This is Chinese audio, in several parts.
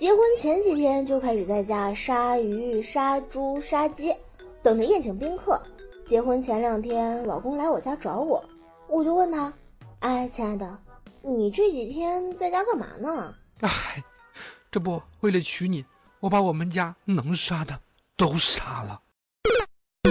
结婚前几天就开始在家杀鱼、杀猪、杀鸡，等着宴请宾客。结婚前两天，老公来我家找我，我就问他：“哎，亲爱的，你这几天在家干嘛呢？”哎，这不为了娶你，我把我们家能杀的都杀了。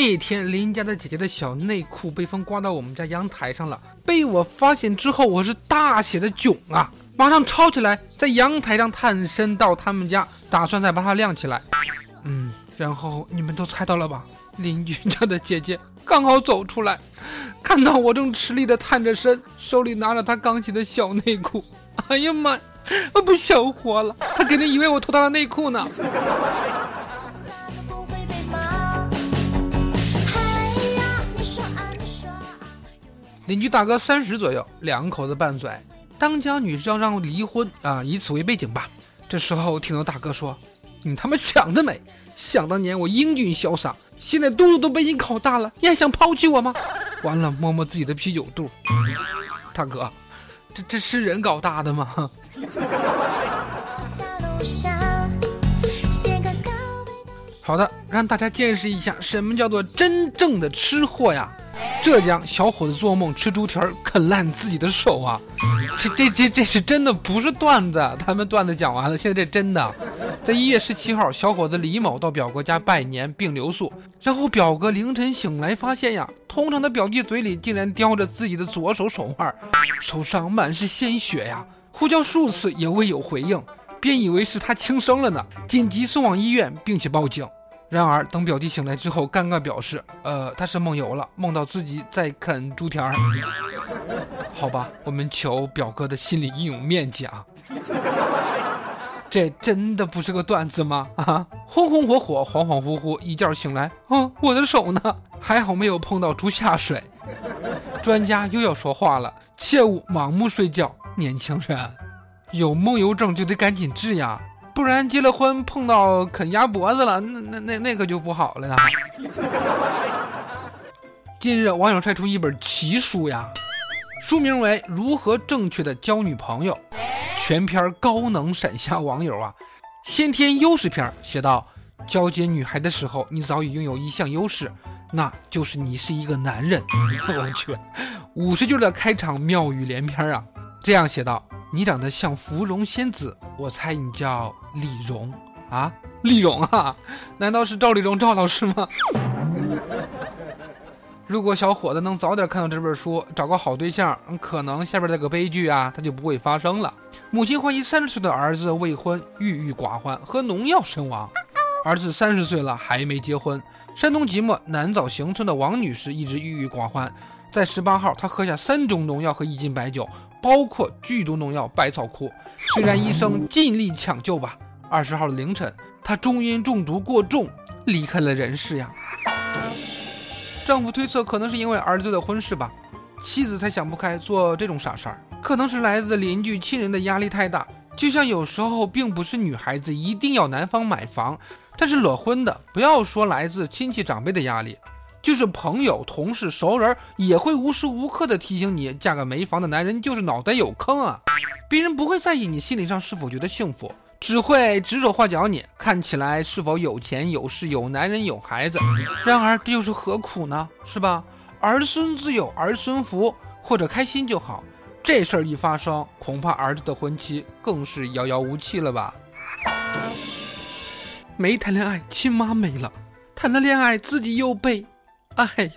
那天邻家的姐姐的小内裤被风刮到我们家阳台上了，被我发现之后，我是大写的囧啊！马上抄起来，在阳台上探身到他们家，打算再把它晾起来。嗯，然后你们都猜到了吧？邻居家的姐姐刚好走出来，看到我正吃力的探着身，手里拿着她刚洗的小内裤。哎呀妈，我不想活了！她肯定以为我偷她的内裤呢。邻居大哥三十左右，两口子拌嘴，当家女士要让离婚啊，以此为背景吧。这时候听到大哥说：“你他妈想得美！想当年我英俊潇洒，现在肚子都被你搞大了，你还想抛弃我吗？”完了，摸摸自己的啤酒肚，大哥，这这是人搞大的吗？好的，让大家见识一下什么叫做真正的吃货呀！浙江小伙子做梦吃猪蹄儿啃烂自己的手啊！这这这这是真的，不是段子。他们段子讲完了，现在这真的。在一月十七号，小伙子李某到表哥家拜年并留宿，然后表哥凌晨醒来发现呀，通常的表弟嘴里竟然叼着自己的左手手腕，手上满是鲜血呀！呼叫数次也未有回应，便以为是他轻生了呢，紧急送往医院并且报警。然而，等表弟醒来之后，尴尬表示：“呃，他是梦游了，梦到自己在啃猪蹄儿。”好吧，我们求表哥的心理应有面积啊！这真的不是个段子吗？啊，红红火火，恍恍惚惚，一觉醒来，哦，我的手呢？还好没有碰到猪下水。专家又要说话了，切勿盲目睡觉，年轻人，有梦游症就得赶紧治呀。不然结了婚碰到啃鸭脖子了，那那那那可就不好了呢。近日，网友晒出一本奇书呀，书名为《如何正确的交女朋友》，全篇高能闪瞎网友啊！先天优势篇写道：交接女孩的时候，你早已拥有一项优势，那就是你是一个男人。我去，五十句的开场妙语连篇啊！这样写道。你长得像芙蓉仙子，我猜你叫李蓉啊？李蓉啊？难道是赵丽蓉赵老师吗？如果小伙子能早点看到这本书，找个好对象，可能下边这个悲剧啊，它就不会发生了。母亲怀疑三十岁的儿子未婚、郁郁寡欢，喝农药身亡。儿子三十岁了还没结婚。山东即墨南枣行村的王女士一直郁郁寡欢，在十八号，她喝下三种农药和一斤白酒。包括剧毒农药百草枯，虽然医生尽力抢救吧，二十号的凌晨，他终因中毒过重离开了人世呀。丈夫推测，可能是因为儿子的婚事吧，妻子才想不开做这种傻事儿，可能是来自邻居亲人的压力太大。就像有时候并不是女孩子一定要男方买房，但是裸婚的，不要说来自亲戚长辈的压力。就是朋友、同事、熟人也会无时无刻的提醒你，嫁个没房的男人就是脑袋有坑啊！别人不会在意你心理上是否觉得幸福，只会指手画脚你，看起来是否有钱有势有男人有孩子。然而这又是何苦呢？是吧？儿孙自有儿孙福，或者开心就好。这事儿一发生，恐怕儿子的婚期更是遥遥无期了吧？没谈恋爱，亲妈没了；谈了恋爱，自己又被……哎，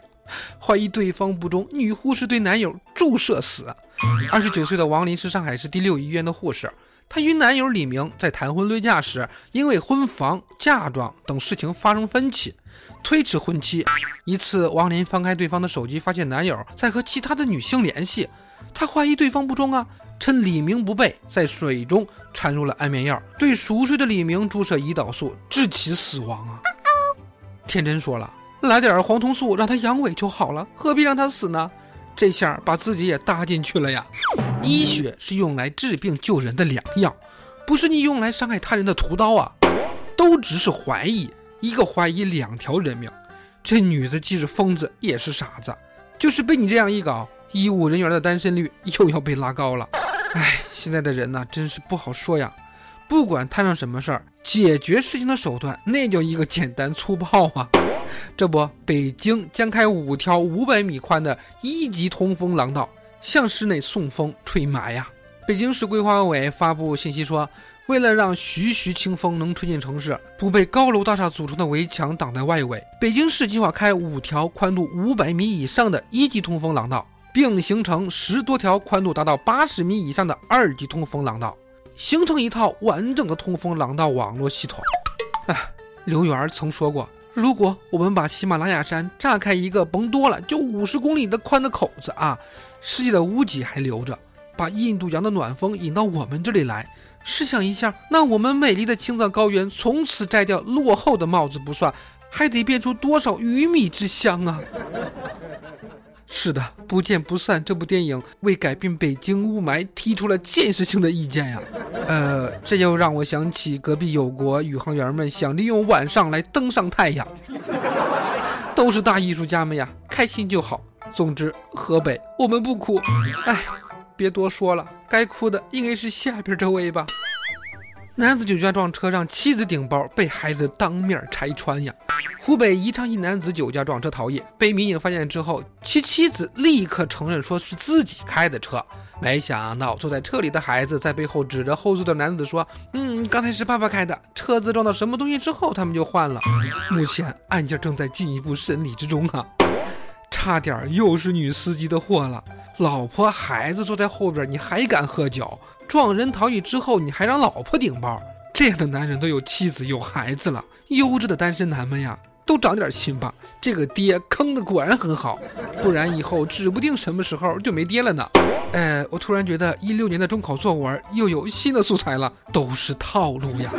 怀疑对方不忠，女护士对男友注射死。二十九岁的王林是上海市第六医院的护士。她与男友李明在谈婚论嫁时，因为婚房、嫁妆等事情发生分歧，推迟婚期。一次，王林翻开对方的手机，发现男友在和其他的女性联系，她怀疑对方不忠啊，趁李明不备，在水中掺入了安眠药，对熟睡的李明注射胰岛素，致其死亡啊！天真说了，来点黄酮素让他阳痿就好了，何必让他死呢？这下把自己也搭进去了呀！医学是用来治病救人的良药，不是你用来伤害他人的屠刀啊！都只是怀疑，一个怀疑两条人命。这女的既是疯子也是傻子，就是被你这样一搞，医务人员的单身率又要被拉高了。哎，现在的人呐，真是不好说呀。不管摊上什么事儿，解决事情的手段那叫一个简单粗暴啊！这不，北京将开五条五百米宽的一级通风廊道，向室内送风吹霾呀。北京市规划委发布信息说，为了让徐徐清风能吹进城市，不被高楼大厦组成的围墙挡在外围，北京市计划开五条宽度五百米以上的一级通风廊道，并形成十多条宽度达到八十米以上的二级通风廊道，形成一套完整的通风廊道网络系统。哎，刘源曾说过。如果我们把喜马拉雅山炸开一个甭多了就五十公里的宽的口子啊，世界的屋脊还留着，把印度洋的暖风引到我们这里来，试想一下，那我们美丽的青藏高原从此摘掉落后的帽子不算，还得变出多少鱼米之乡啊！是的，不见不散这部电影为改变北京雾霾提出了建设性的意见呀。呃，这又让我想起隔壁有国宇航员们想利用晚上来登上太阳，都是大艺术家们呀，开心就好。总之，河北我们不哭。哎，别多说了，该哭的应该是下边这位吧。男子酒驾撞车让妻子顶包，被孩子当面拆穿呀！湖北宜昌一男子酒驾撞车逃逸，被民警发现之后，其妻子立刻承认说是自己开的车。没想到坐在车里的孩子在背后指着后座的男子说：“嗯，刚才是爸爸开的，车子撞到什么东西之后，他们就换了。”目前案件正在进一步审理之中啊！差点又是女司机的祸了，老婆孩子坐在后边，你还敢喝酒？撞人逃逸之后，你还让老婆顶包，这样的男人都有妻子有孩子了，优质的单身男们呀，都长点心吧。这个爹坑的果然很好，不然以后指不定什么时候就没爹了呢。哎，我突然觉得一六年的中考作文又有新的素材了，都是套路呀。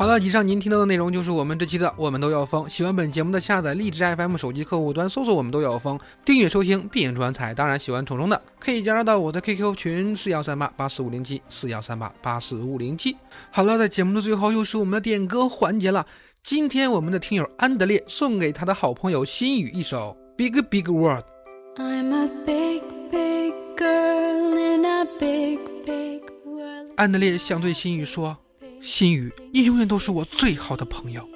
好了，以上您听到的内容就是我们这期的我们都要疯。喜欢本节目的，下载荔枝 FM 手机客户端，搜索我们都要疯，订阅收听并转彩。当然，喜欢虫虫的可以加入到我的 QQ 群四幺三八八四五零七四幺三八八四五零七。好了，在节目的最后又是我们的点歌环节了。今天我们的听友安德烈送给他的好朋友心雨一首《Big Big World》。安德烈想对心雨说。心雨，你永远都是我最好的朋友。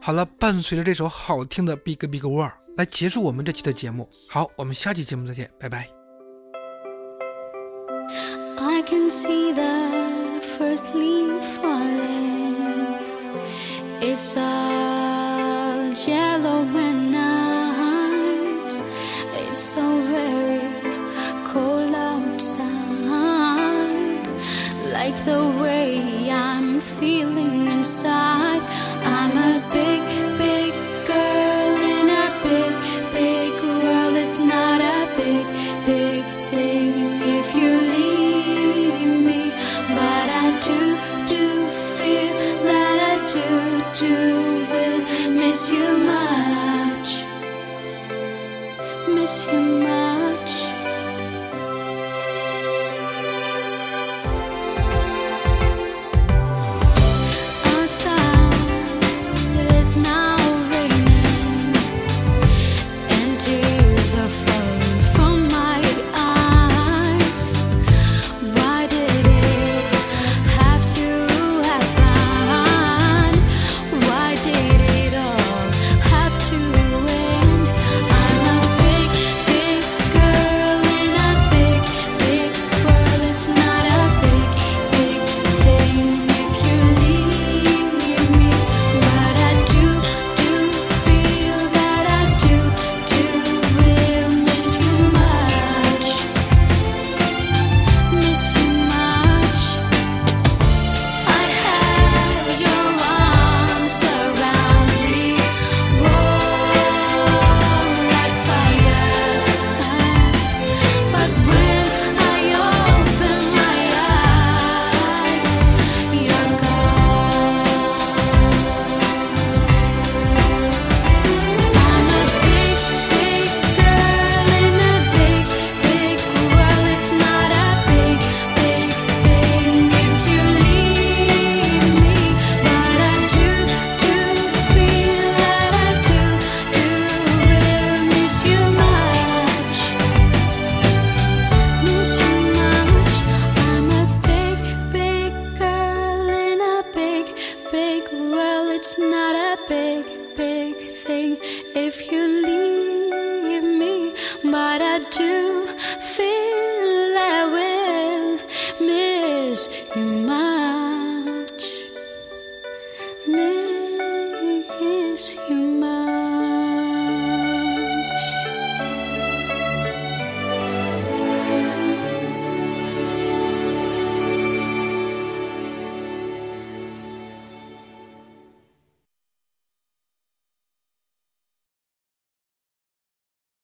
好了，伴随着这首好听的《Big Big World》来结束我们这期的节目。好，我们下期节目再见，拜拜。So very cold outside, like the way 牵吗？